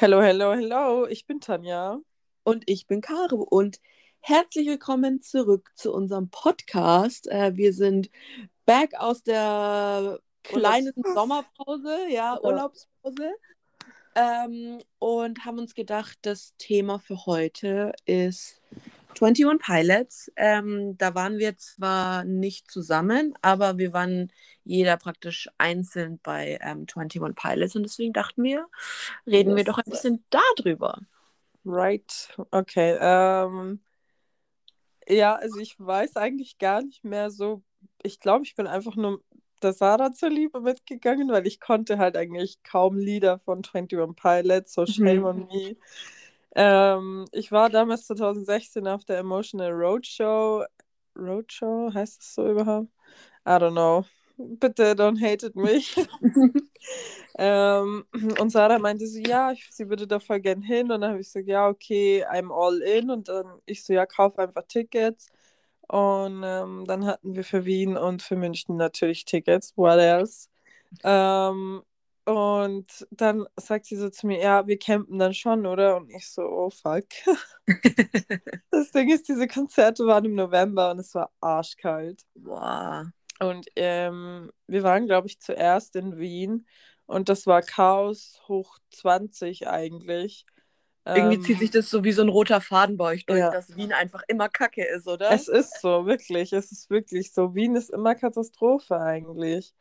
Hello, hello, hello. Ich bin Tanja. Und ich bin Caro. Und herzlich willkommen zurück zu unserem Podcast. Äh, wir sind back aus der kleinen Sommerpause, ja, Ja. Urlaubspause. Ähm, und haben uns gedacht, das Thema für heute ist 21 Pilots. Ähm, da waren wir zwar nicht zusammen, aber wir waren jeder praktisch einzeln bei ähm, 21 Pilots und deswegen dachten wir, reden wir Yes. doch ein bisschen darüber. Right. Okay. Ähm, ja, also ich weiß eigentlich gar nicht mehr so. Ich glaube, ich bin einfach nur der Sarah zur Liebe mitgegangen, weil ich konnte halt eigentlich kaum Lieder von 21 Pilots, so Shame Mhm. on Me. Ähm, ich war damals 2016 auf der Emotional Roadshow. Roadshow, heißt es so überhaupt? I don't know. Bitte don't hated mich. Ähm, und Sarah meinte so, ja, ich, sie würde da voll gern hin. Und dann habe ich gesagt, ja, okay, I'm all in. Und dann ich so, ja, kauf einfach Tickets. Und ähm, dann hatten wir für Wien und für München natürlich Tickets. What else? Ähm, und dann sagt sie so zu mir, ja, wir campen dann schon, oder? Und ich so, oh fuck. Das Ding ist, diese Konzerte waren im November und es war arschkalt. Boah. Und ähm, wir waren, glaube ich, zuerst in Wien und das war Chaos hoch 20 eigentlich. Irgendwie Ähm, zieht sich das so wie so ein roter Faden bei euch durch, Ja. dass Wien einfach immer Kacke ist, oder? Es ist so, wirklich. Es ist wirklich so. Wien ist immer Katastrophe eigentlich.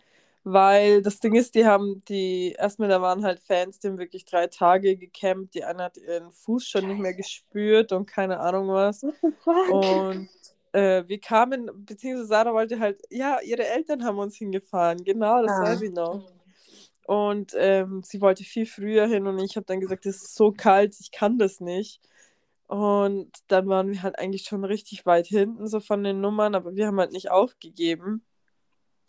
Weil das Ding ist, die haben die, erstmal da waren halt Fans, die haben wirklich drei Tage gecampt. Die eine hat ihren Fuß schon nicht mehr gespürt und keine Ahnung was. Und äh, wir kamen, beziehungsweise Sarah wollte halt, ja, ihre Eltern haben uns hingefahren, genau, das Ah. weiß ich noch. Und ähm, sie wollte viel früher hin und ich habe dann gesagt, es ist so kalt, ich kann das nicht. Und dann waren wir halt eigentlich schon richtig weit hinten, so von den Nummern, aber wir haben halt nicht aufgegeben.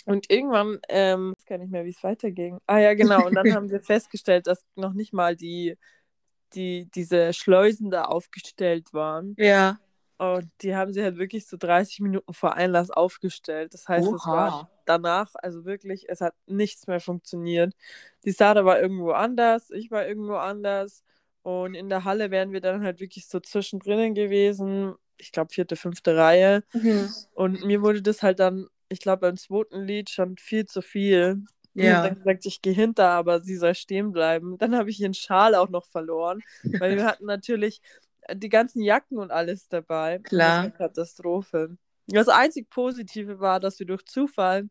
Und irgendwann, ähm, ich weiß gar nicht mehr, wie es weiterging. Ah ja, genau. Und dann haben wir festgestellt, dass noch nicht mal die, die, diese Schleusen da aufgestellt waren. Ja. Und die haben sie halt wirklich so 30 Minuten vor Einlass aufgestellt. Das heißt, es war Oha. danach, also wirklich, es hat nichts mehr funktioniert. Die Sarah war irgendwo anders, ich war irgendwo anders. Und in der Halle wären wir dann halt wirklich so zwischendrin gewesen. Ich glaube, vierte, fünfte Reihe. Mhm. Und mir wurde das halt dann, ich glaube, beim zweiten Lied schon viel zu viel. Habe Ja. dann gesagt, ich gehe hinter, aber sie soll stehen bleiben. Dann habe ich ihren Schal auch noch verloren, weil wir hatten natürlich die ganzen Jacken und alles dabei. Und Klar. Das Katastrophe. Das einzig Positive war, dass wir durch Zufall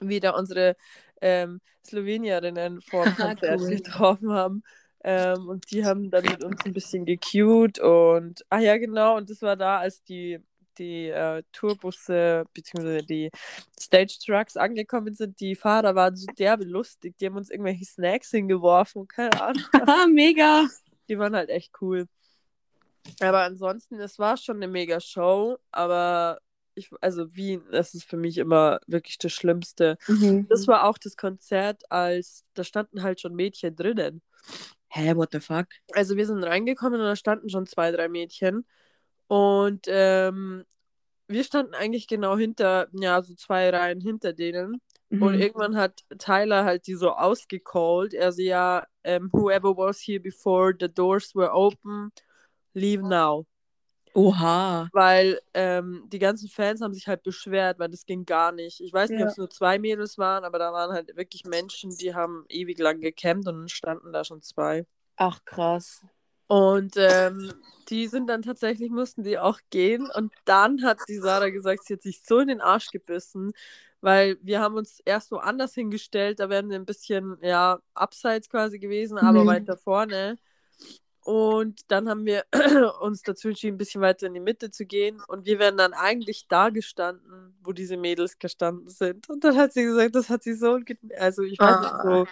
wieder unsere ähm, Slowenierinnen vor dem Haha, Konzert cool. getroffen haben. Ähm, und die haben dann mit uns ein bisschen gecued und ach ja, genau, und das war da, als die, die äh, Tourbusse bzw. die Stage Trucks angekommen sind. Die Fahrer waren so derbe lustig, die haben uns irgendwelche Snacks hingeworfen keine Ahnung. Mega. Die waren halt echt cool. Aber ansonsten, es war schon eine mega Show, aber ich, also Wien, das ist für mich immer wirklich das Schlimmste. Mhm. Das war auch das Konzert, als da standen halt schon Mädchen drinnen. Hä, what the fuck? Also wir sind reingekommen und da standen schon zwei, drei Mädchen. Und ähm, wir standen eigentlich genau hinter, ja, so zwei Reihen hinter denen. Und Mhm. irgendwann hat Tyler halt die so ausgecallt. Er so, ja, ähm, whoever was here before the doors were open, leave now. Oha. Weil ähm, die ganzen Fans haben sich halt beschwert, weil das ging gar nicht. Ich weiß nicht, Ja. ob es nur zwei Mädels waren, aber da waren halt wirklich Menschen, die haben ewig lang gecampt und dann standen da schon zwei. Ach, krass. Und ähm, die sind dann tatsächlich, mussten die auch gehen. Und dann hat die Sarah gesagt, sie hat sich so in den Arsch gebissen, weil wir haben uns erst woanders hingestellt, da wären wir ein bisschen, ja, abseits quasi gewesen, aber Mhm. weiter vorne. Und dann haben wir uns dazu entschieden, ein bisschen weiter in die Mitte zu gehen. Und wir wären dann eigentlich da gestanden, wo diese Mädels gestanden sind. Und dann hat sie gesagt, das hat sie so, also ich weiß nicht, so,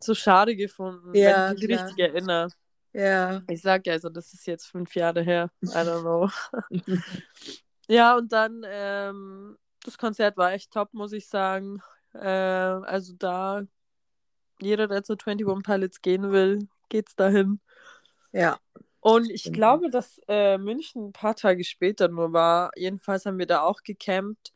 so schade gefunden, Ja, wenn ich mich klar. richtig erinnere. Ja. Ich sag ja, also das ist jetzt fünf Jahre her. I don't know. ja, und dann, ähm, das Konzert war echt top, muss ich sagen. Äh, also da, jeder, der zu 21 Pilots gehen will, geht's dahin. Ja. Und ich glaube, dass äh, München ein paar Tage später nur war. Jedenfalls haben wir da auch gecampt.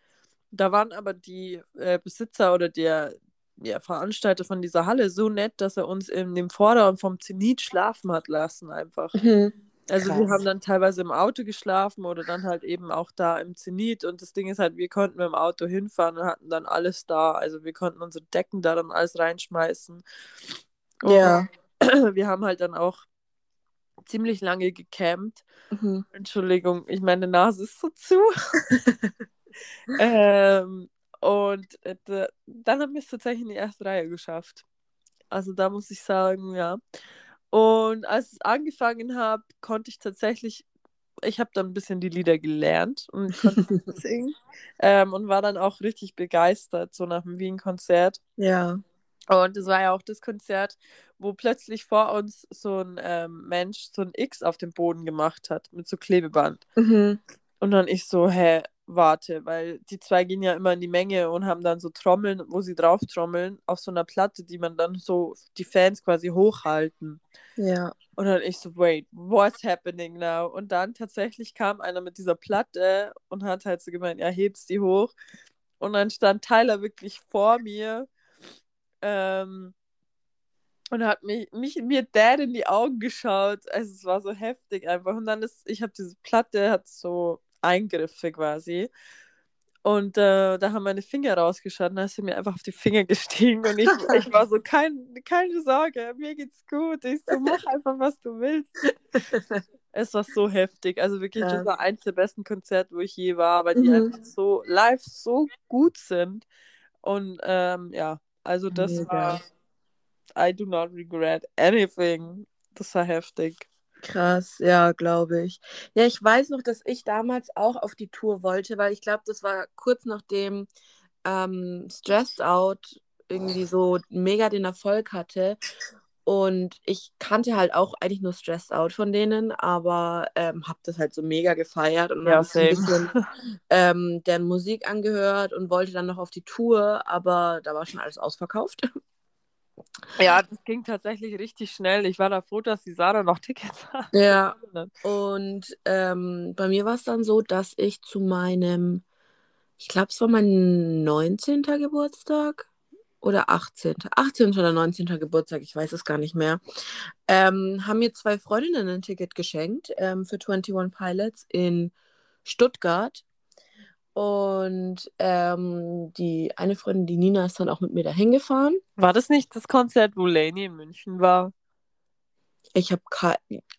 Da waren aber die äh, Besitzer oder der, ja, Veranstalter von dieser Halle so nett, dass er uns in dem Vorderraum vom Zenit schlafen hat lassen einfach. Mhm. Also wir Krass. haben dann teilweise im Auto geschlafen oder dann halt eben auch da im Zenit und das Ding ist halt, wir konnten mit dem Auto hinfahren und hatten dann alles da. Also wir konnten unsere Decken da dann alles reinschmeißen. Und Ja. wir haben halt dann auch ziemlich lange gecampt. Mhm. Entschuldigung, ich meine Nase ist so zu. ähm, und äh, da- dann haben wir es tatsächlich in die erste Reihe geschafft. Also da muss ich sagen, ja. Und als ich angefangen habe, konnte ich tatsächlich, ich habe dann ein bisschen die Lieder gelernt und konnte singen ähm, und war dann auch richtig begeistert, so nach dem Wien-Konzert. Ja. Und es war ja auch das Konzert, wo plötzlich vor uns so ein ähm, Mensch so ein X auf dem Boden gemacht hat mit so Klebeband. Mhm. Und dann ich so, hä, warte, weil die zwei gehen ja immer in die Menge und haben dann so Trommeln, wo sie drauf trommeln, auf so einer Platte, die man dann so, die Fans quasi hochhalten. Ja. Und dann ich so, wait, what's happening now? Und dann tatsächlich kam einer mit dieser Platte und hat halt so gemeint, ja, hebst die hoch. Und dann stand Tyler wirklich vor mir ähm, und hat mich, mich mir Dad in die Augen geschaut. Also es war so heftig einfach. Und dann ist, ich habe diese Platte, hat so Eingriffe quasi. Und äh, da haben meine Finger rausgeschaut und da ist sie mir einfach auf die Finger gestiegen. Und ich, ich war so, kein, keine Sorge, mir geht's gut. Ich so, mach einfach, was du willst. Es war so heftig. Also wirklich, das Krass. war eins der besten Konzerte, wo ich je war, weil die Mhm. einfach so live so gut sind. Und ähm, ja, also das Mega. war I do not regret anything. Das war heftig. Krass, ja, glaube ich. Ja, ich weiß noch, dass ich damals auch auf die Tour wollte, weil ich glaube, das war kurz nachdem ähm, Stressed Out irgendwie so mega den Erfolg hatte. Und ich kannte halt auch eigentlich nur Stressed Out von denen, aber ähm, habe das halt so mega gefeiert und Ja, habe ein bisschen ähm, deren Musik angehört und wollte dann noch auf die Tour, aber da war schon alles ausverkauft. Ja, das ging tatsächlich richtig schnell. Ich war da froh, dass die Sarah noch Tickets hat. Ja, Und ähm, bei mir war es dann so, dass ich zu meinem, ich glaube, es war mein 19. Geburtstag oder 18. 18. oder 19. Geburtstag, ich weiß es gar nicht mehr, ähm, haben mir zwei Freundinnen ein Ticket geschenkt ähm, für 21 Pilots in Stuttgart. Und ähm, die eine Freundin, die Nina, ist dann auch mit mir dahin gefahren. War das nicht das Konzert, wo Lainey in München war? Ich habe ke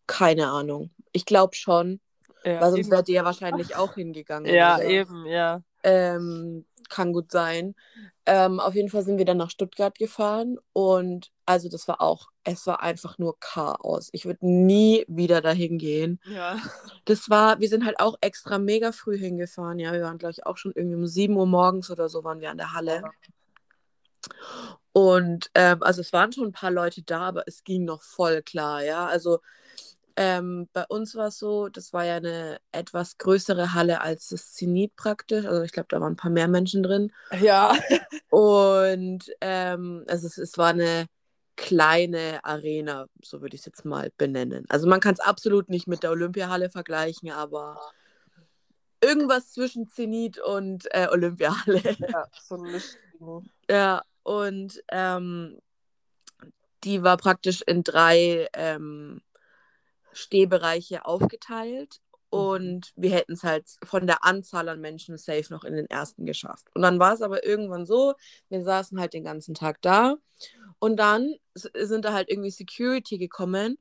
keine Ahnung. Ich glaube schon, Ja, weil sonst wärt ihr ja wahrscheinlich auch hingegangen. ja eben, ja. Ähm, kann gut sein. Ähm, auf jeden Fall sind wir dann nach Stuttgart gefahren und also das war auch, es war einfach nur Chaos. Ich würde nie wieder dahin gehen. Ja. Das war, wir sind halt auch extra mega früh hingefahren. Ja, wir waren, glaube ich, auch schon irgendwie um 7 Uhr morgens oder so waren wir an der Halle. Und ähm, also es waren schon ein paar Leute da, aber es ging noch voll klar, ja. Also ähm, bei uns war es so, das war ja eine etwas größere Halle als das Zenit praktisch. Also ich glaube, da waren ein paar mehr Menschen drin. Ja. Und ähm, also es, es war eine kleine Arena, so würde ich es jetzt mal benennen. Also man kann es absolut nicht mit der Olympiahalle vergleichen, aber irgendwas zwischen Zenit und äh, Olympiahalle. ja so Mischding. Ja, und ähm, die war praktisch in drei ähm, Stehbereiche aufgeteilt und wir hätten es halt von der Anzahl an Menschen safe noch in den ersten geschafft. Und dann war es aber irgendwann so, wir saßen halt den ganzen Tag da und dann sind da halt irgendwie Security gekommen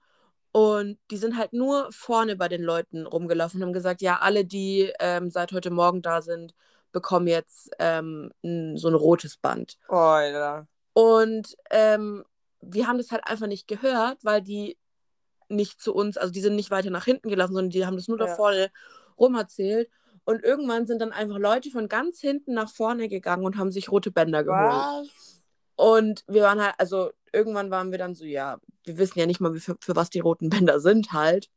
und die sind halt nur vorne bei den Leuten rumgelaufen und haben gesagt, ja, alle, die ähm, seit heute Morgen da sind, bekommen jetzt ähm, n- so ein rotes Band. Oh, ja. Und ähm, wir haben das halt einfach nicht gehört, weil die nicht zu uns, also die sind nicht weiter nach hinten gelaufen, sondern die haben das nur da Ja. vorne rum erzählt. Und irgendwann sind dann einfach Leute von ganz hinten nach vorne gegangen und haben sich rote Bänder geholt. Was? Und wir waren halt, also irgendwann waren wir dann so, ja, wir wissen ja nicht mal, für, für was die roten Bänder sind halt.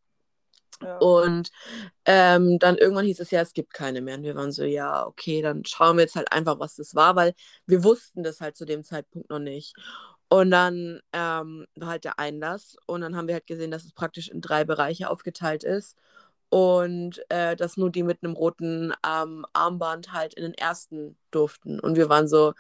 Ja. Und ähm, dann irgendwann hieß es ja, es gibt keine mehr. Und wir waren so, ja, okay, dann schauen wir jetzt halt einfach, was das war, weil wir wussten das halt zu dem Zeitpunkt noch nicht. Und dann ähm, war halt der Einlass und dann haben wir halt gesehen, dass es praktisch in drei Bereiche aufgeteilt ist und äh, dass nur die mit einem roten ähm, Armband halt in den ersten durften. Und wir waren so,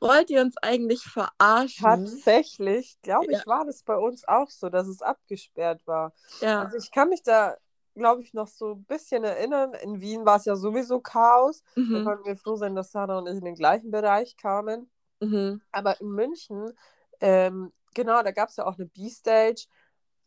wollt ihr uns eigentlich verarschen? Tatsächlich, glaube ich, Ja. war das bei uns auch so, dass es abgesperrt war. Ja. Also ich kann mich da, glaube ich, noch so ein bisschen erinnern. In Wien war es ja sowieso Chaos. Da Mhm. konnten wir froh sein, dass Sarah und ich in den gleichen Bereich kamen. Mhm. Aber in München, ähm, genau, da gab es ja auch eine B-Stage.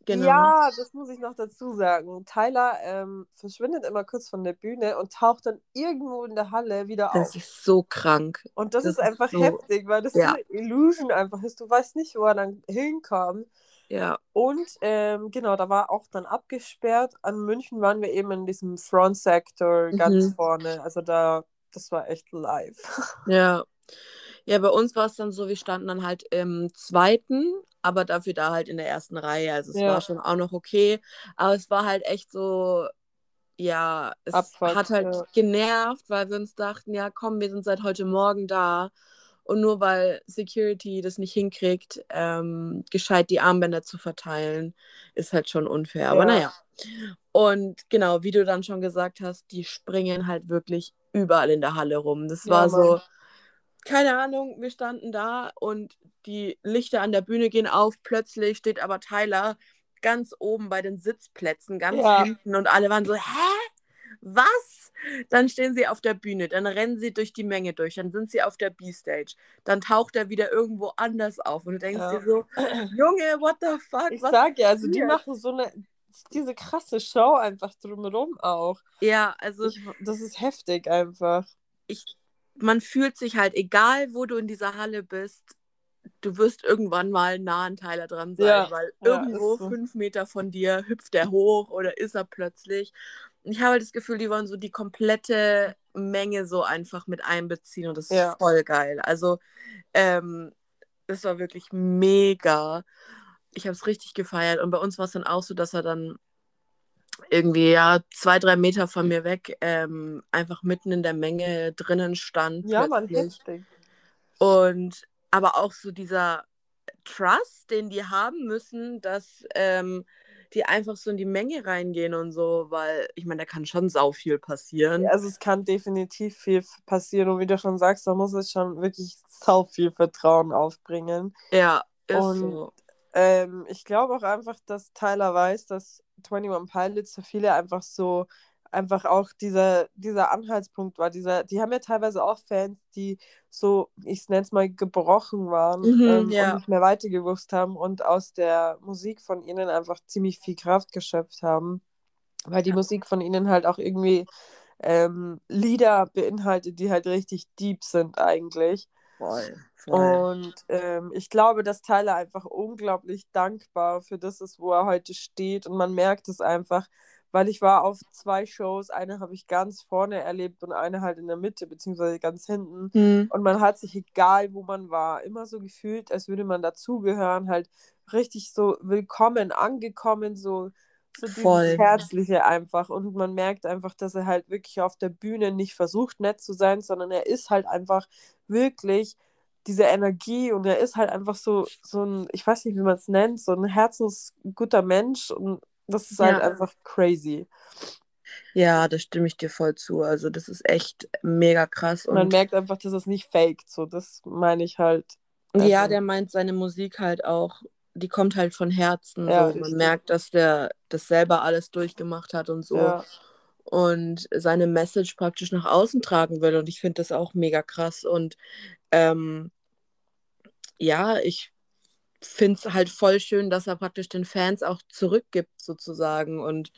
Genau. Ja, das muss ich noch dazu sagen. Tyler ähm, verschwindet immer kurz von der Bühne und taucht dann irgendwo in der Halle wieder Das auf. ist so krank. Und das, das ist ist einfach so- heftig, weil das Ja. eine Illusion einfach ist. Du weißt nicht, wo er dann hinkommt. Ja. Und ähm, genau, da war auch dann abgesperrt. An München waren wir eben in diesem Front Sector ganz Mhm. vorne. Also da, das war echt live. Ja. Ja, bei uns war es dann so, wir standen dann halt im zweiten, aber dafür da halt in der ersten Reihe. Also es Ja. war schon auch noch okay. Aber es war halt echt so, ja, es Abfuck, hat halt ja. genervt, weil wir uns dachten, ja komm, wir sind seit heute Morgen da. Und nur weil Security das nicht hinkriegt, ähm, gescheit die Armbänder zu verteilen, ist halt schon unfair. Aber Ja. naja. Und genau, wie du dann schon gesagt hast, die springen halt wirklich überall in der Halle rum. Das war so, keine Ahnung, wir standen da und die Lichter an der Bühne gehen auf. Plötzlich steht aber Tyler ganz oben bei den Sitzplätzen, ganz Ja. hinten und alle waren so, hä? Was? Dann stehen sie auf der Bühne, dann rennen sie durch die Menge durch, dann sind sie auf der B-Stage, dann taucht er wieder irgendwo anders auf und du denkst Ja. dir so, Junge, what the fuck? Ich was sag ja, also die machen so eine, diese krasse Show einfach drumherum auch. Ja, also Ich, das ist heftig einfach. ich, man fühlt sich halt, egal wo du in dieser Halle bist, du wirst irgendwann mal nah an Tyler dran sein, Ja, weil ja, irgendwo ist so. fünf Meter von dir hüpft er hoch oder ist er plötzlich. Und ich habe halt das Gefühl, die wollen so die komplette Menge so einfach mit einbeziehen und das ist Ja. voll geil. Also, ähm, das war wirklich mega. Ich habe es richtig gefeiert und bei uns war es dann auch so, dass er dann irgendwie ja zwei, drei Meter von mir weg ähm, einfach mitten in der Menge drinnen stand. Ja, man, heftig. Und aber auch so dieser Trust, den die haben müssen, dass ähm, die einfach so in die Menge reingehen und so, weil ich meine, da kann schon sau viel passieren. Ja, Also es kann definitiv viel passieren und wie du schon sagst, da muss es schon wirklich sau viel Vertrauen aufbringen. Ja, ist Und- so. Ähm, ich glaube auch einfach, dass Tyler weiß, dass 21 Pilots für viele einfach so, einfach auch dieser, dieser Anhaltspunkt war. Dieser, die haben ja teilweise auch Fans, die so, ich nenne es mal, gebrochen waren Mhm, ähm, ja. und nicht mehr weitergewusst haben und aus der Musik von ihnen einfach ziemlich viel Kraft geschöpft haben. Weil die Ja. Musik von ihnen halt auch irgendwie ähm, Lieder beinhaltet, die halt richtig deep sind eigentlich. Voll, Und ähm, ich glaube, dass Tyler einfach unglaublich dankbar für das ist, wo er heute steht. Und man merkt es einfach, weil ich war auf zwei Shows. Eine habe ich ganz vorne erlebt und eine halt in der Mitte, beziehungsweise ganz hinten. Hm. Und man hat sich, egal wo man war, immer so gefühlt, als würde man dazugehören, halt richtig so willkommen, angekommen, so, so dieses Voll. Herzliche einfach. Und man merkt einfach, dass er halt wirklich auf der Bühne nicht versucht, nett zu sein, sondern er ist halt einfach wirklich diese Energie und er ist halt einfach so, so ein, ich weiß nicht, wie man es nennt, so ein herzensguter Mensch und das ist halt Ja. einfach crazy. Ja, da stimme ich dir voll zu. Also das ist echt mega krass. Man Und merkt einfach, dass es nicht faked, so das meine ich halt. ja, Also- der meint seine Musik halt auch, die kommt halt von Herzen. Ja, so. Man merkt, dass der das selber alles durchgemacht hat und so. Ja. und seine Message praktisch nach außen tragen will. Und ich finde das auch mega krass. Und ähm, ja, ich finde es halt voll schön, dass er praktisch den Fans auch zurückgibt, sozusagen. Und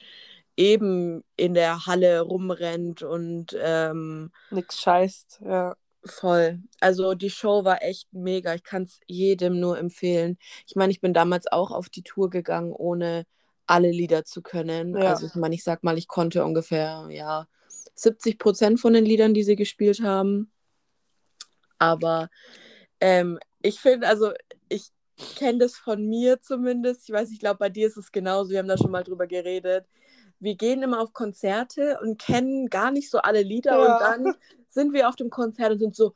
eben in der Halle rumrennt und ähm, Nix scheißt, ja. Voll. Also die Show war echt mega. Ich kann es jedem nur empfehlen. Ich meine, ich bin damals auch auf die Tour gegangen, ohne alle Lieder zu können. Ja. Also ich meine, ich sag mal, ich konnte ungefähr, ja, 70 Prozent von den Liedern, die sie gespielt haben. Aber ähm, ich finde, also ich kenne das von mir zumindest. Ich weiß, ich glaube, bei dir ist es genauso. Wir haben da schon mal drüber geredet. Wir gehen immer auf Konzerte und kennen gar nicht so alle Lieder Ja. und dann sind wir auf dem Konzert und sind so,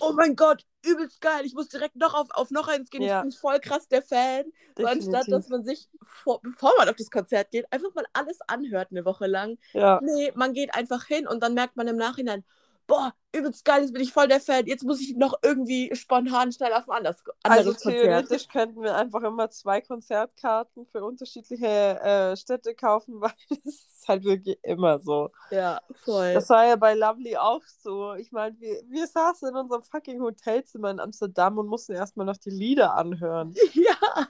oh mein Gott, übelst geil, ich muss direkt noch auf, auf noch eins gehen, Ja. ich bin voll krass der Fan. So, anstatt dass man sich, vor, bevor man auf das Konzert geht, einfach mal alles anhört eine Woche lang. Ja, Nee, man geht einfach hin und dann merkt man im Nachhinein, boah, übelst geil, jetzt bin ich voll der Fan, jetzt muss ich noch irgendwie spontan schnell auf ein anderes, Also anderes Konzert. theoretisch könnten wir einfach immer zwei Konzertkarten für unterschiedliche äh, Städte kaufen, weil es ist halt wirklich immer so. Ja, voll. Das war ja bei Lovely auch so. Ich meine, wir, wir saßen in unserem fucking Hotelzimmer in Amsterdam und mussten erstmal noch die Lieder anhören. ja.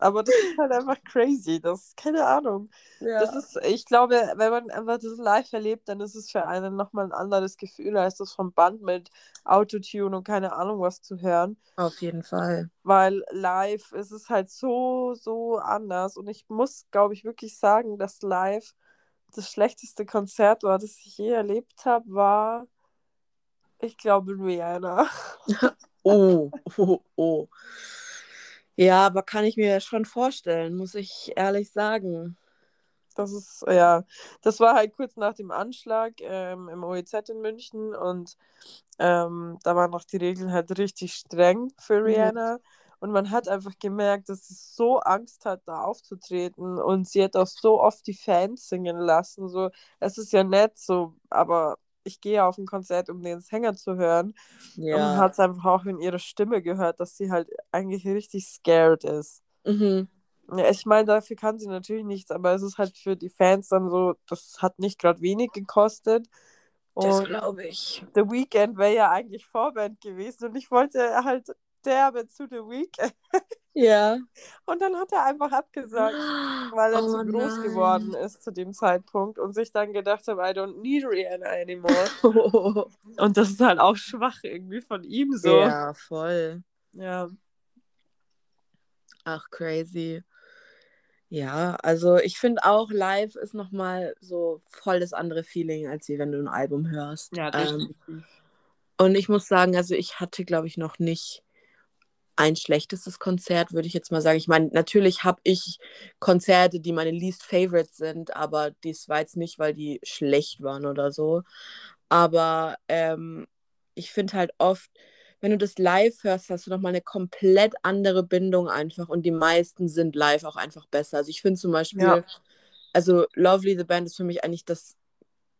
Aber das ist halt einfach crazy. Das ist keine Ahnung. ja. Das ist, ich glaube, wenn man einfach das live erlebt, dann ist es für einen nochmal ein anderes Gefühl, als das vom Band mit Autotune und keine Ahnung was zu hören. auf jeden Fall. Weil live ist es halt so, so anders. Und ich muss, glaube ich, wirklich sagen, dass live das schlechteste Konzert war, das ich je erlebt habe, war, ich glaube, Rihanna. Oh, oh, oh. Ja, aber kann ich mir schon vorstellen, muss ich ehrlich sagen. Das ist, ja, das war halt kurz nach dem Anschlag ähm, im OEZ in München und ähm, da waren noch die Regeln halt richtig streng für Mhm. Rihanna. Und man hat einfach gemerkt, dass sie so Angst hat, da aufzutreten. Und sie hat auch so oft die Fans singen lassen. So, es ist ja nett so, aber ich gehe auf ein Konzert, um den Sänger zu hören. Und man Ja. hat es einfach auch in ihrer Stimme gehört, dass sie halt eigentlich richtig scared ist. Mhm. Ja, ich meine, dafür kann sie natürlich nichts, aber es ist halt für die Fans dann so, das hat nicht gerade wenig gekostet. Das Und glaube ich. The Weeknd wäre ja eigentlich Vorband gewesen und ich wollte halt derbe zu The Weeknd. Ja. Und dann hat er einfach abgesagt, weil er Oh zu groß nein. geworden ist zu dem Zeitpunkt und sich dann gedacht hat, I don't need Rihanna anymore. Und das ist halt auch schwach irgendwie von ihm so. Ja, voll. Ja. Ach, crazy. Ja, also ich finde auch, live ist nochmal so voll das andere Feeling, als wie wenn du ein Album hörst. Ja, ähm, definitiv. und ich muss sagen, also ich hatte, glaube ich, noch nicht ein schlechtestes Konzert, würde ich jetzt mal sagen. Ich meine, natürlich habe ich Konzerte, die meine least favorites sind, aber dies war jetzt nicht, weil die schlecht waren oder so. Aber ähm, ich finde halt oft, wenn du das live hörst, hast du nochmal eine komplett andere Bindung einfach und die meisten sind live auch einfach besser. Also ich finde zum Beispiel, Ja. also Lovely the Band ist für mich eigentlich das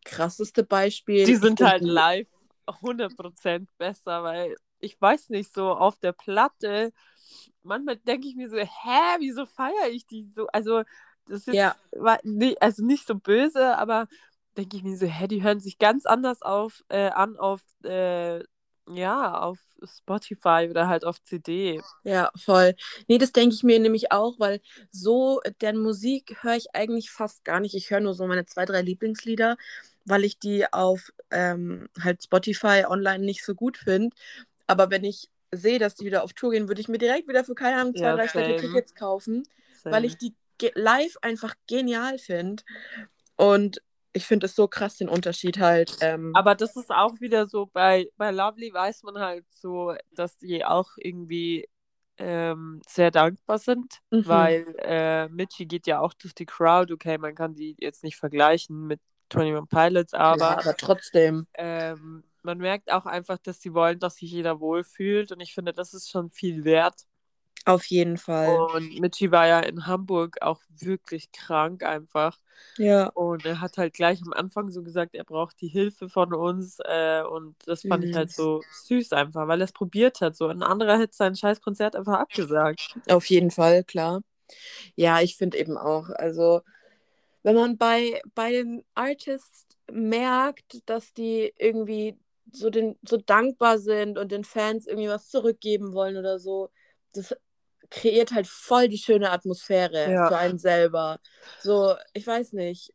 krasseste Beispiel. Die sind halt live 100% besser, weil ich weiß nicht, so auf der Platte, manchmal denke ich mir so, hä, wieso feiere ich die so? Also, das ist Ja. war also nicht so böse, aber denke ich mir so, hä, die hören sich ganz anders auf, äh, an auf, äh, ja, auf Spotify oder halt auf CD. Ja, voll. Nee, das denke ich mir nämlich auch, weil so, deren Musik höre ich eigentlich fast gar nicht. Ich höre nur so meine zwei, drei Lieblingslieder, weil ich die auf ähm, halt Spotify online nicht so gut finde. Aber wenn ich sehe, dass die wieder auf Tour gehen, würde ich mir direkt wieder für keine Ahnung zwei, Ja, drei same. Tickets kaufen, weil Same. ich die live einfach genial finde. Und ich finde es so krass, den Unterschied halt. Ähm, Aber das ist auch wieder so, bei, bei Lovely weiß man halt so, dass die auch irgendwie ähm, sehr dankbar sind, Mhm. weil äh, Mitchie geht ja auch durch die Crowd. Okay, man kann die jetzt nicht vergleichen mit 21 Pilots, aber ja, aber trotzdem. ähm, man merkt auch einfach, dass sie wollen, dass sich jeder wohlfühlt und ich finde, das ist schon viel wert. Auf jeden Fall. Und Mitchie war ja in Hamburg auch wirklich krank einfach. Ja. Und er hat halt gleich am Anfang so gesagt, er braucht die Hilfe von uns. Äh, und das fand ich halt Süß. so süß einfach, weil er es probiert hat. So ein anderer hätte sein scheiß Konzert einfach abgesagt. Auf jeden Fall, klar. Ja, ich finde eben auch, also wenn man bei, bei den Artists merkt, dass die irgendwie so, den, so dankbar sind und den Fans irgendwie was zurückgeben wollen oder so, das kreiert halt voll die schöne Atmosphäre Ja. für einen selber. So, ich weiß nicht.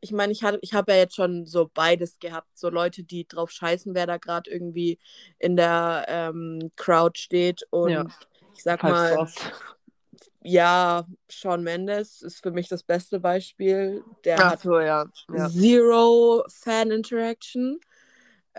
Ich meine, ich, hatte- ich habe ja jetzt schon so beides gehabt. So Leute, die drauf scheißen, wer da gerade irgendwie in der ähm, Crowd steht. Und Ja. ich sag Halt mal, soft. ja, Shawn Mendes ist für mich das beste Beispiel. Der Ach hat so, ja. zero Fan-Interaction.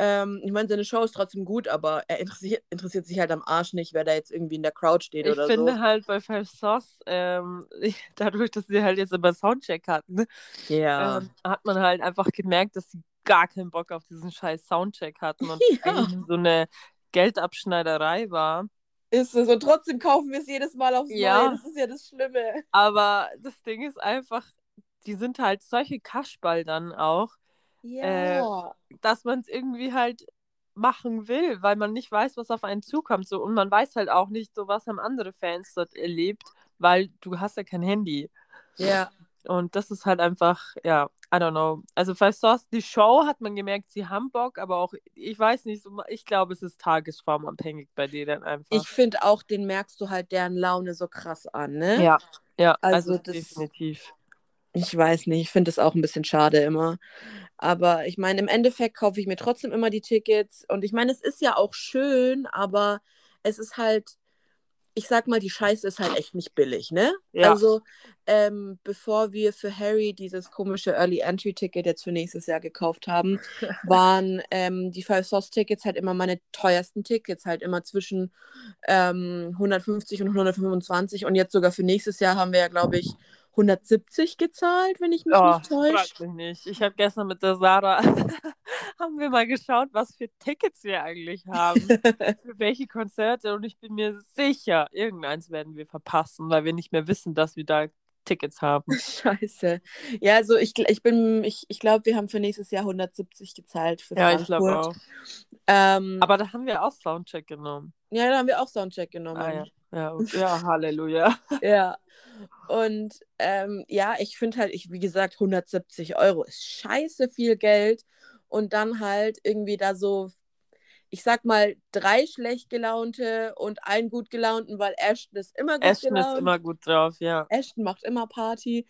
Ähm, ich meine, seine Show ist trotzdem gut, aber er interessiert, interessiert sich halt am Arsch nicht, wer da jetzt irgendwie in der Crowd steht Ich oder finde so. halt bei Five Sauce, ähm, dadurch, dass sie halt jetzt immer Soundcheck hatten, Ja. ähm, hat man halt einfach gemerkt, dass sie gar keinen Bock auf diesen scheiß Soundcheck hatten und Ja. so eine Geldabschneiderei war. Ist es. Und trotzdem kaufen wir es jedes Mal aufs Ja. Neue. Das ist ja das Schlimme. Aber das Ding ist einfach, die sind halt solche Kaschball dann auch. Ja. dass man es irgendwie halt machen will, weil man nicht weiß, was auf einen zukommt. So. Und man weiß halt auch nicht, so was haben andere Fans dort erlebt, weil du hast ja kein Handy. ja. Und das ist halt einfach, ja, I don't know. Also bei Sauce, die Show hat man gemerkt, sie haben Bock, aber auch, ich weiß nicht, so, ich glaube, es ist tagesformabhängig bei denen einfach. Ich finde auch, den merkst du halt deren Laune so krass an, ne? ja, ja, Also also, das- definitiv. Ich weiß nicht, ich finde es auch ein bisschen schade immer. Aber ich meine, im Endeffekt kaufe ich mir trotzdem immer die Tickets. Und ich meine, es ist ja auch schön, aber es ist halt, ich sag mal, die Scheiße ist halt echt nicht billig, ne? Ja. Also, ähm, bevor wir für Harry dieses komische Early Entry Ticket jetzt für nächstes Jahr gekauft haben, waren ähm, die Five Sauce Tickets halt immer meine teuersten Tickets, halt immer zwischen ähm, 150 und 125. Und jetzt sogar für nächstes Jahr haben wir ja, glaube ich, 170 gezahlt, wenn ich mich Oh, nicht täusche. mich nicht. Ich habe gestern mit der Sarah, haben wir mal geschaut, was für Tickets wir eigentlich haben, für welche Konzerte und ich bin mir sicher, irgendeins werden wir verpassen, weil wir nicht mehr wissen, dass wir da Tickets haben. Scheiße. Ja, also ich, ich bin, ich, ich glaube, wir haben für nächstes Jahr 170 gezahlt für Ja, ich glaube Frankfurt. auch. Ähm, Aber da haben wir auch Soundcheck genommen. ja, da haben wir auch Soundcheck genommen. Ah, ja. Ja, okay. ja, Halleluja. Ja. Und ähm, ja, ich finde halt, ich, wie gesagt, 170 Euro ist scheiße viel Geld. Und dann halt irgendwie da so, ich sag mal, drei schlecht gelaunte und einen gut gelaunten, weil Ashton ist immer gut Ashton gelaunt. ist immer gut drauf, ja. Ashton macht immer Party.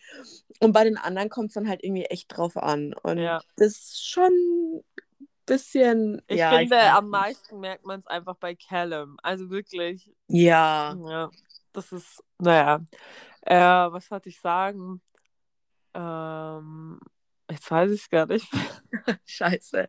Und bei den anderen kommt es dann halt irgendwie echt drauf an. Und Ja. das ist schon ein bisschen. Ich ja, finde, weiß am nicht. meisten merkt man es einfach bei Callum. Also wirklich, Ja. Ja, das ist, naja. Äh, was wollte ich sagen? Ähm, jetzt weiß ich es gar nicht. Scheiße.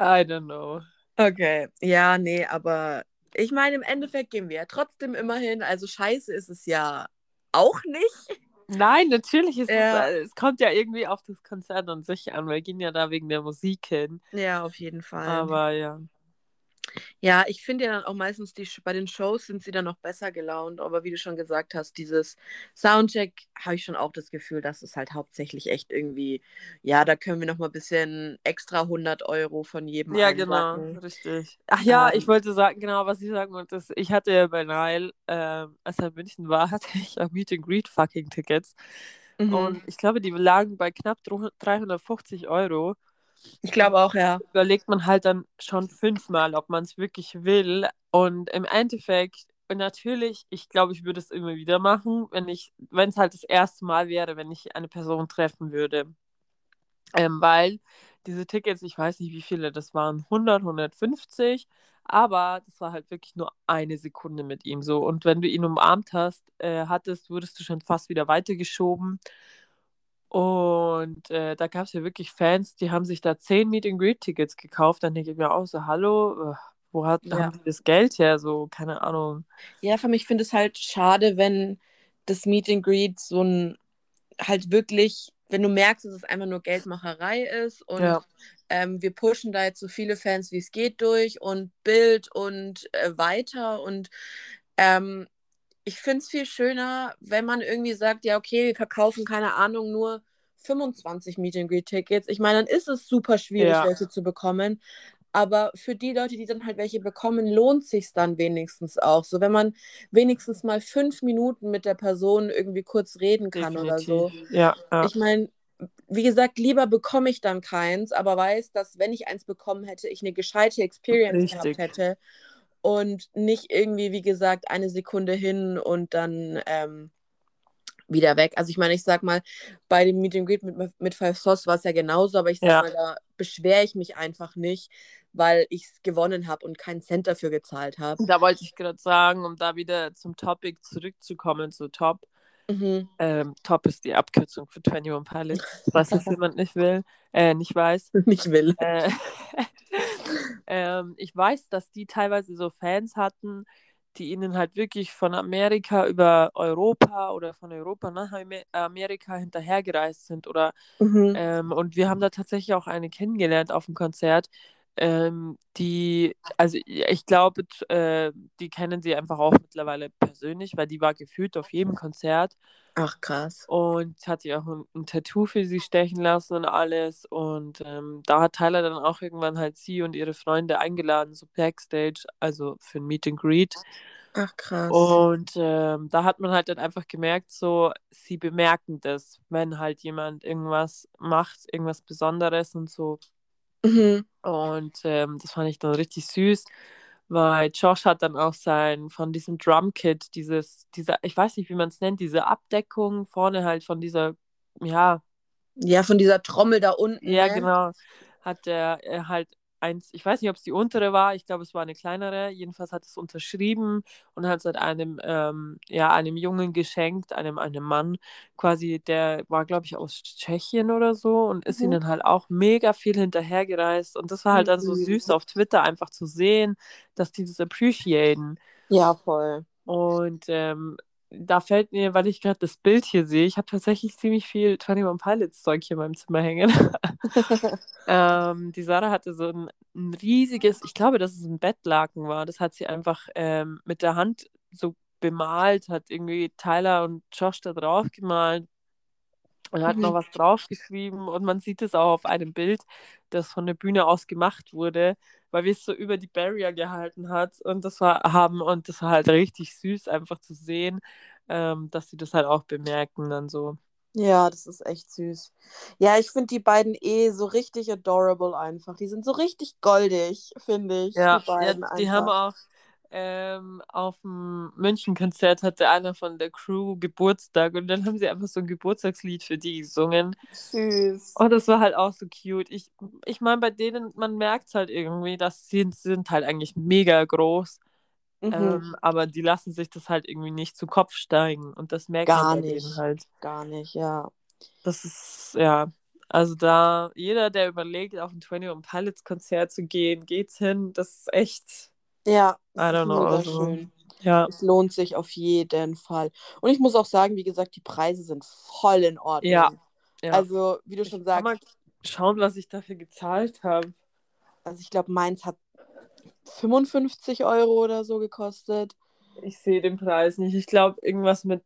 I don't know. Okay. Ja, nee, aber ich meine, im Endeffekt gehen wir ja trotzdem immer hin. Also scheiße ist es ja auch nicht. Nein, natürlich ist Ja. es, es kommt ja irgendwie auf das Konzert an sich an. Wir gehen ja da wegen der Musik hin. Ja, auf jeden Fall. Aber ja. Ja, ich finde ja dann auch meistens, die, bei den Shows sind sie dann noch besser gelaunt. Aber wie du schon gesagt hast, dieses Soundcheck habe ich schon auch das Gefühl, dass es halt hauptsächlich echt irgendwie, ja, da können wir noch mal ein bisschen extra 100 Euro von jedem Ja, genau, einsacken. richtig. Ach ja, Ähm. ich wollte sagen, genau, was ich sagen wollte, ist, ich hatte ja bei Nile, ähm, als er in München war, hatte ich auch Meet and Greet fucking Tickets. Mhm. Und ich glaube, die lagen bei knapp 350 Euro. Ich glaube auch, ja. überlegt man halt dann schon fünfmal, ob man es wirklich will. Und im Endeffekt, natürlich, ich glaube, ich würde es immer wieder machen, wenn ich, wenn es halt das erste Mal wäre, wenn ich eine Person treffen würde. Ähm, weil diese Tickets, ich weiß nicht, wie viele das waren, 100, 150, aber das war halt wirklich nur eine Sekunde mit ihm so. Und wenn du ihn umarmt hast, äh, hattest, wurdest du schon fast wieder weitergeschoben. Und äh, da gab es ja wirklich Fans, die haben sich da 10 Meet-and-Greet-Tickets gekauft. Dann denke ich mir auch so, hallo, äh, wo hat, Ja. haben die das Geld her? So, keine Ahnung. Ja, für mich finde es halt schade, wenn das Meet and Greet so ein halt wirklich, wenn du merkst, dass es einfach nur Geldmacherei ist und Ja. ähm, wir pushen da jetzt so viele Fans, wie es geht, durch und Bild und äh, weiter und ähm, ich finde es viel schöner, wenn man irgendwie sagt, ja, okay, wir verkaufen, keine Ahnung, nur 25 Meet and Greet Tickets. Ich meine, dann ist es super schwierig, Ja. welche zu bekommen. Aber für die Leute, die dann halt welche bekommen, lohnt sich dann wenigstens auch. So, wenn man wenigstens mal fünf Minuten mit der Person irgendwie kurz reden kann oder so. Definitiv. Ja, ja. Ich meine, wie gesagt, lieber bekomme ich dann keins, aber weiß, dass wenn ich eins bekommen hätte, ich eine gescheite Experience Richtig. gehabt hätte und nicht irgendwie, wie gesagt, eine Sekunde hin und dann ähm, wieder weg. Also ich meine, ich sag mal, bei dem Meet and Greet mit, mit Five Sauce war es ja genauso, aber ich sag Ja. mal, da beschwere ich mich einfach nicht, weil ich es gewonnen habe und keinen Cent dafür gezahlt habe. Da wollte ich gerade sagen, um da wieder zum Topic zurückzukommen, zu Top. Mhm. Ähm, Top ist die Abkürzung für 21 Pilots, was das jemand nicht will, äh, nicht weiß. Nicht will. Äh, ähm, ich weiß, dass die teilweise so Fans hatten, die ihnen halt wirklich von Amerika über Europa oder von Europa nach Amer- Amerika hinterhergereist sind. Oder, Mhm. ähm, und wir haben da tatsächlich auch eine kennengelernt auf dem Konzert. Ähm, die, also ich glaube, äh, die kennen sie einfach auch mittlerweile persönlich, weil die war gefühlt auf jedem Konzert. Ach, krass. Und hat sich auch ein, ein, Tattoo für sie stechen lassen und alles. Und ähm, da hat Tyler dann auch irgendwann halt sie und ihre Freunde eingeladen, so Backstage, also für ein Meet and Greet. Ach, krass. Und ähm, da hat man halt dann einfach gemerkt, so, sie bemerken das, wenn halt jemand irgendwas macht, irgendwas Besonderes und so. Mhm. Und ähm, das fand ich dann richtig süß, weil Josh hat dann auch sein, von diesem Drumkit, dieses, dieser, ich weiß nicht, wie man es nennt, diese Abdeckung vorne halt von dieser, ja. Ja, von dieser Trommel da unten. Ja, ne? genau. Hat er halt eins, ich weiß nicht, ob es die untere war, ich glaube, es war eine kleinere. Jedenfalls hat es unterschrieben und hat es halt einem, ähm, ja, einem Jungen geschenkt, einem, einem Mann quasi, der war, glaube ich, aus Tschechien oder so und ist mhm. ihnen halt auch mega viel hinterhergereist. Und das war halt dann so süß auf Twitter einfach zu sehen, dass die das appreciaten. Ja, voll. Und ähm, da fällt mir, weil ich gerade das Bild hier sehe, ich habe tatsächlich ziemlich viel 21 Pilots Zeug hier in meinem Zimmer hängen. ähm, die Sarah hatte so ein, ein, riesiges, ich glaube, dass es ein Bettlaken war. Das hat sie einfach ähm, mit der Hand so bemalt, hat irgendwie Tyler und Josh da drauf gemalt und hat mhm. noch was draufgeschrieben und man sieht es auch auf einem Bild, das von der Bühne aus gemacht wurde, weil wir es so über die Barrier gehalten hat und das war haben und das war halt richtig süß einfach zu sehen, ähm, dass sie das halt auch bemerken dann so. Ja, das ist echt süß. Ja, ich finde die beiden eh so richtig adorable einfach. Die sind so richtig goldig, finde ich. Ja, die, beiden ja, die haben auch ähm, auf dem München-Konzert hatte einer von der Crew Geburtstag und dann haben sie einfach so ein Geburtstagslied für die gesungen. Süß. Und das war halt auch so cute. Ich, ich meine, bei denen, man merkt es halt irgendwie, dass sie sind halt eigentlich mega groß. Mhm. Ähm, aber die lassen sich das halt irgendwie nicht zu Kopf steigen. Und das merkt Gar man nicht. halt. Gar nicht, ja. Das ist, ja. Also da, jeder, der überlegt, auf ein 21 Pilots Konzert zu gehen, geht's hin. Das ist echt ja, I don't know. Also, ja. Es lohnt sich auf jeden Fall. Und ich muss auch sagen, wie gesagt, die Preise sind voll in Ordnung. Ja. ja. Also, wie du schon ich sagst. Kann mal schauen, was ich dafür gezahlt habe. Also, ich glaube, meins hat 55 Euro oder so gekostet. Ich sehe den Preis nicht. Ich glaube, irgendwas mit,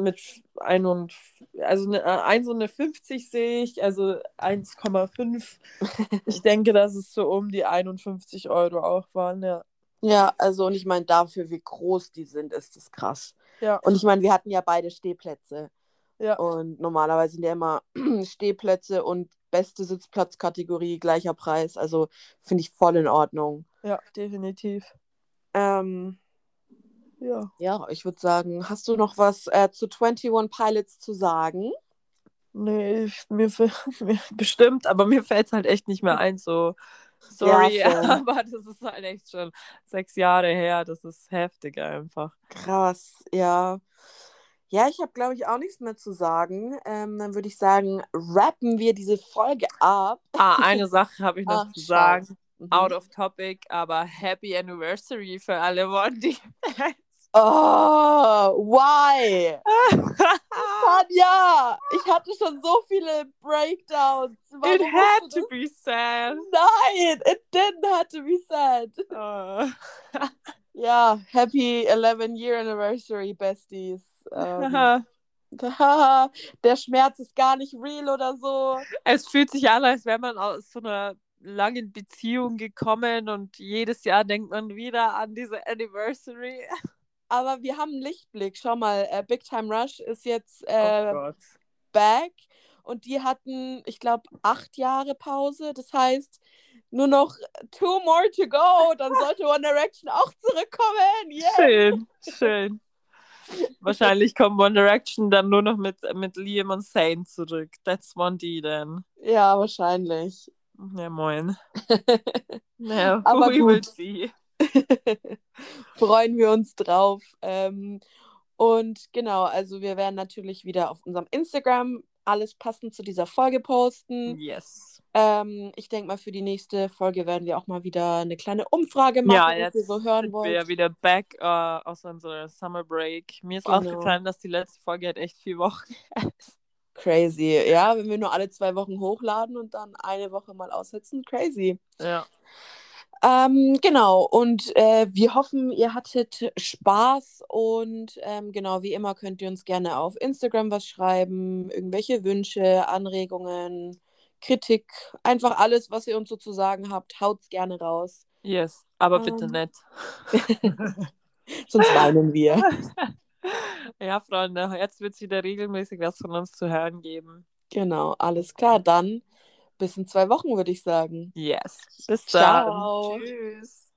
mit ein und also eine, 1 und eine 50 sehe ich, also 1,5. ich denke, dass es so um die 51 Euro auch waren, ja. Ja, also und ich meine, dafür, wie groß die sind, ist das krass. Ja. Und ich meine, wir hatten ja beide Stehplätze. Ja. Und normalerweise sind ja immer Stehplätze und beste Sitzplatzkategorie gleicher Preis. Also finde ich voll in Ordnung. Ja, definitiv. Ähm, ja. Ja, ich würde sagen, hast du noch was äh, zu 21 Pilots zu sagen? Nee, ich, mir, mir bestimmt, aber mir fällt es halt echt nicht mehr ein, so Sorry, ja, aber das ist halt echt schon sechs Jahre her. Das ist heftig einfach. Krass, ja. Ja, ich habe, glaube ich, auch nichts mehr zu sagen. Ähm, dann würde ich sagen, rappen wir diese Folge ab. Ah, eine Sache habe ich noch Ach, zu sagen. Mhm. Out of topic, aber Happy Anniversary für alle Wondi. Oh, why? Tanja, ich hatte schon so viele Breakdowns. Warum it had to be sad. Nein, it didn't have to be sad. Oh. ja, happy 11 Year Anniversary, Besties. Ähm, der Schmerz ist gar nicht real oder so. Es fühlt sich an, als wäre man aus so einer langen Beziehung gekommen und jedes Jahr denkt man wieder an diese Anniversary. Aber wir haben einen Lichtblick. Schau mal, äh, Big Time Rush ist jetzt äh, oh back und die hatten, ich glaube, acht Jahre Pause. Das heißt, nur noch two more to go. Dann sollte One Direction auch zurückkommen. Yeah. Schön, schön. Wahrscheinlich kommt One Direction dann nur noch mit, mit Liam und Zane zurück. That's one D dann. Ja, wahrscheinlich. Ja, moin. ja, Aber we gut. will see. freuen wir uns drauf. Ähm, und genau, also wir werden natürlich wieder auf unserem Instagram alles passend zu dieser Folge posten. Yes. Ähm, ich denke mal, für die nächste Folge werden wir auch mal wieder eine kleine Umfrage machen, ja, jetzt was ihr so hören sind wollt. wir ja wieder back uh, aus unserer Summer Break. Mir ist Genau. aufgefallen, dass die letzte Folge halt echt vier Wochen ist. Crazy. Ja, wenn wir nur alle zwei Wochen hochladen und dann eine Woche mal aussetzen, crazy. Ja. Ähm, genau, und äh, wir hoffen, ihr hattet Spaß und ähm, genau, wie immer könnt ihr uns gerne auf Instagram was schreiben, irgendwelche Wünsche, Anregungen, Kritik, einfach alles, was ihr uns so zu sagen habt, haut's gerne raus. Yes, aber bitte Ähm. nicht. Sonst weinen wir. Ja, Freunde, jetzt wird es wieder regelmäßig was von uns zu hören geben. Genau, alles klar, dann bis in zwei Wochen, würde ich sagen. Yes. Bis Ciao. dann. Tschüss.